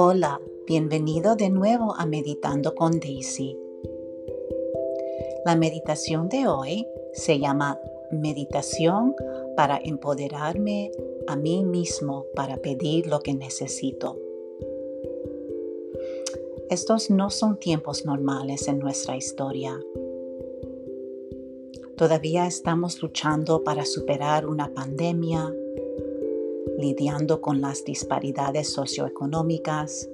Hola, bienvenido de nuevo a Meditando con Daisy. La meditación de hoy se llama Meditación para empoderarme a mí mismo para pedir lo que necesito. Estos no son tiempos normales en nuestra historia. Todavía estamos luchando para superar una pandemia, lidiando con las disparidades socioeconómicas,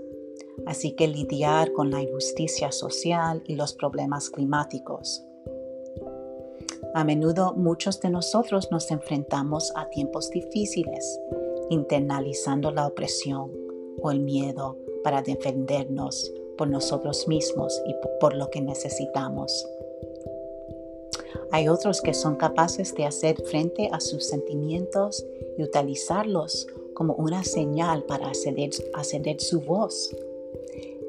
así que lidiar con la injusticia social y los problemas climáticos. A menudo muchos de nosotros nos enfrentamos a tiempos difíciles, internalizando la opresión o el miedo para defendernos por nosotros mismos y por lo que necesitamos. Hay otros que son capaces de hacer frente a sus sentimientos y utilizarlos como una señal para ascender, su voz.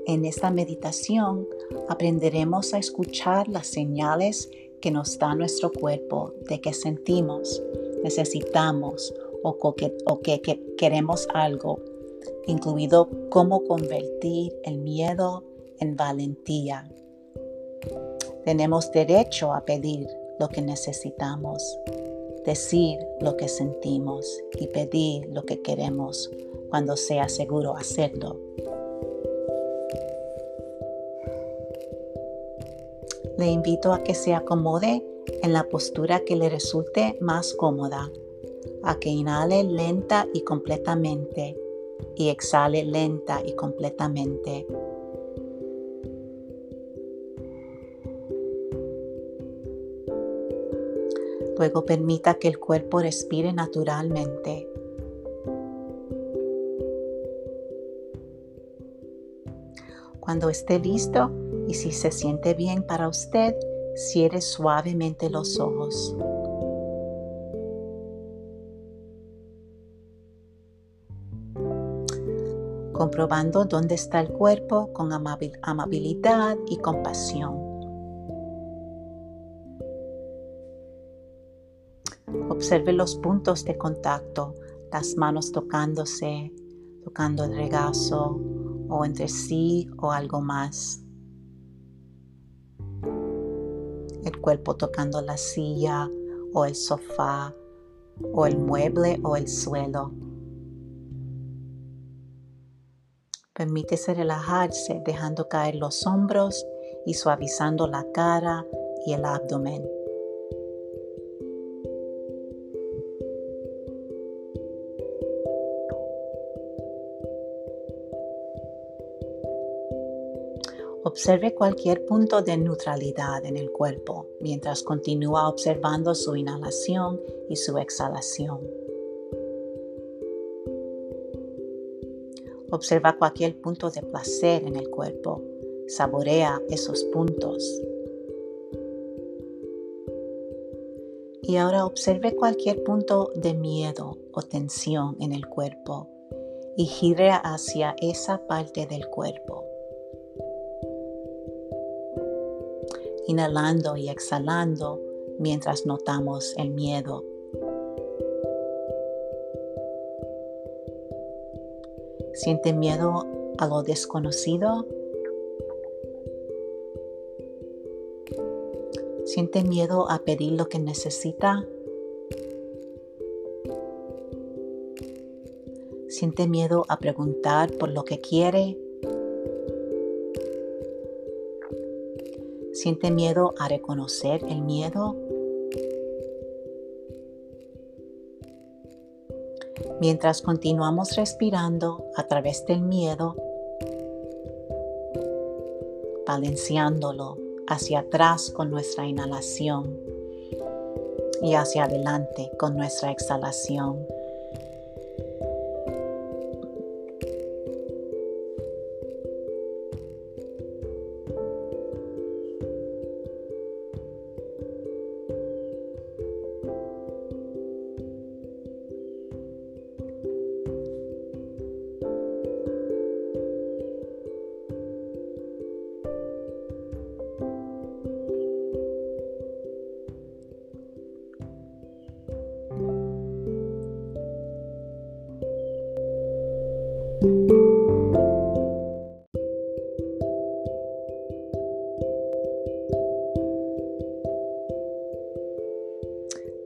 En esta meditación aprenderemos a escuchar las señales que nos da nuestro cuerpo de que sentimos, necesitamos o que, o que queremos algo, incluido cómo convertir el miedo en valentía. Tenemos derecho a pedir lo que necesitamos, decir lo que sentimos y pedir lo que queremos cuando sea seguro hacerlo. Le invito a que se acomode en la postura que le resulte más cómoda, a que inhale lenta y completamente y exhale lenta y completamente Luego permita que el cuerpo respire naturalmente. Cuando esté listo y si se siente bien para usted, cierre suavemente los ojos. comprobando dónde está el cuerpo con amabilidad y compasión. Observe los puntos de contacto, las manos tocándose, tocando el regazo o entre sí o algo más. El cuerpo tocando la silla o el sofá o el mueble o el suelo. Permítese relajarse dejando caer los hombros y suavizando la cara y el abdomen. Observe cualquier punto de neutralidad en el cuerpo mientras continúa observando su inhalación y su exhalación. Observa cualquier punto de placer en el cuerpo. Saborea esos puntos. Y ahora observe cualquier punto de miedo o tensión en el cuerpo y gire hacia esa parte del cuerpo. Inhalando y exhalando mientras notamos el miedo. ¿Siente miedo a lo desconocido? ¿Siente miedo a pedir lo que necesita? ¿Siente miedo a preguntar por lo que quiere? ¿Siente miedo a reconocer el miedo? Mientras continuamos respirando a través del miedo, balanceándolo hacia atrás con nuestra inhalación y hacia adelante con nuestra exhalación.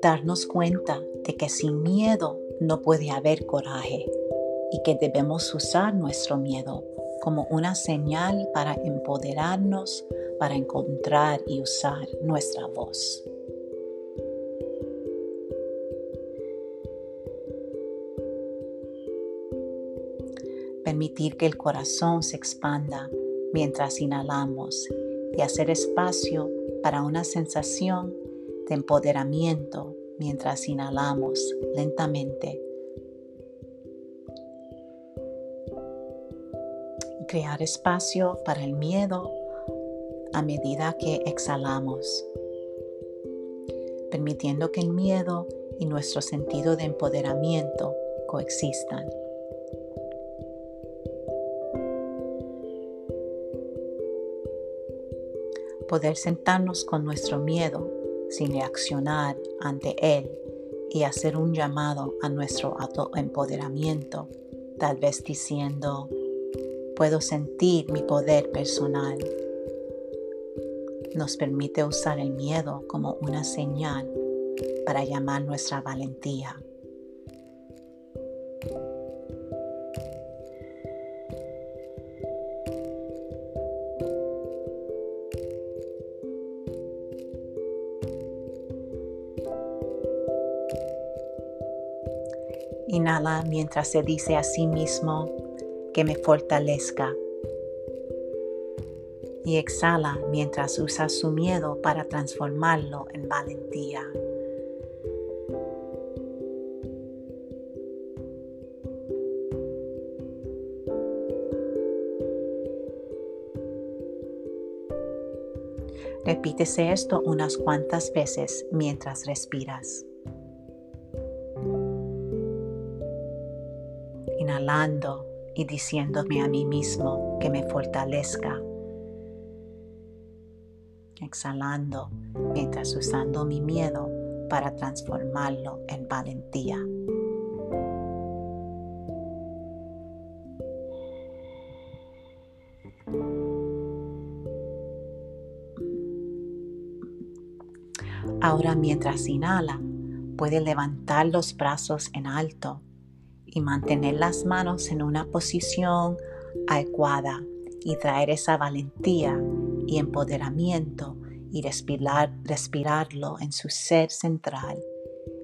Darnos cuenta de que sin miedo no puede haber coraje y que debemos usar nuestro miedo como una señal para empoderarnos, para encontrar y usar nuestra voz. Permitir que el corazón se expanda mientras inhalamos y hacer espacio para una sensación de empoderamiento mientras inhalamos lentamente. crear espacio para el miedo a medida que exhalamos, permitiendo que el miedo y nuestro sentido de empoderamiento coexistan. Poder sentarnos con nuestro miedo sin reaccionar ante él y hacer un llamado a nuestro autoempoderamiento, tal vez diciendo, puedo sentir mi poder personal. Nos permite usar el miedo como una señal para llamar nuestra valentía. Inhala mientras se dice a sí mismo, que me fortalezca. Y exhala mientras usa su miedo para transformarlo en valentía. Repítese esto unas cuantas veces mientras respiras. Y diciéndome a mí mismo que me fortalezca. Exhalando mientras usando mi miedo para transformarlo en valentía. Ahora mientras inhala, puede levantar los brazos en alto y mantener las manos en una posición adecuada y traer esa valentía y empoderamiento y respirar, respirarlo en su ser central,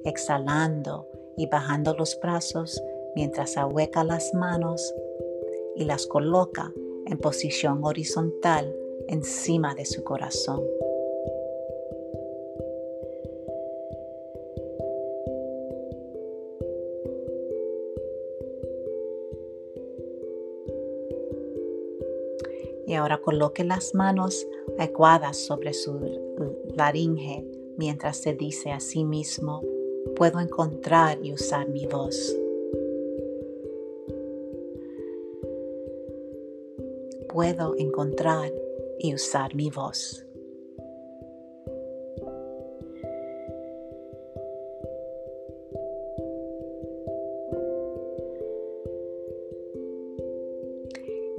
exhalando y bajando los brazos mientras ahueca las manos y las coloca en posición horizontal encima de su corazón. Y ahora coloque las manos adecuadas sobre su laringe mientras se dice a sí mismo, puedo encontrar y usar mi voz. Puedo encontrar y usar mi voz.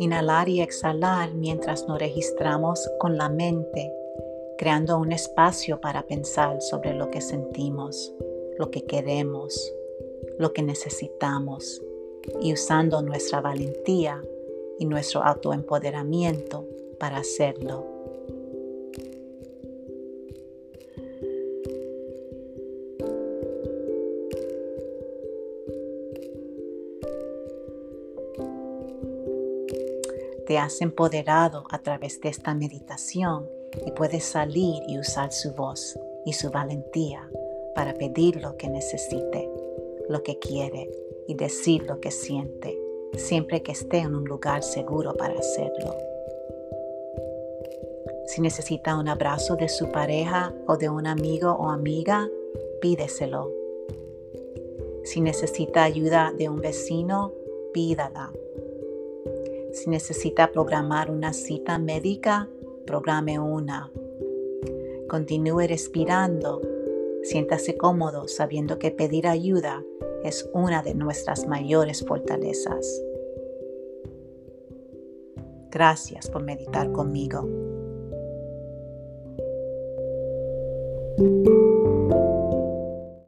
Inhalar y exhalar mientras nos registramos con la mente, creando un espacio para pensar sobre lo que sentimos, lo que queremos, lo que necesitamos y usando nuestra valentía y nuestro autoempoderamiento para hacerlo. Te has empoderado a través de esta meditación y puedes salir y usar su voz y su valentía para pedir lo que necesite, lo que quiere y decir lo que siente, siempre que esté en un lugar seguro para hacerlo. Si necesita un abrazo de su pareja o de un amigo o amiga, pídeselo. Si necesita ayuda de un vecino, pídala. Si necesita programar una cita médica, programe una. Continúe respirando. Siéntase cómodo sabiendo que pedir ayuda es una de nuestras mayores fortalezas. Gracias por meditar conmigo.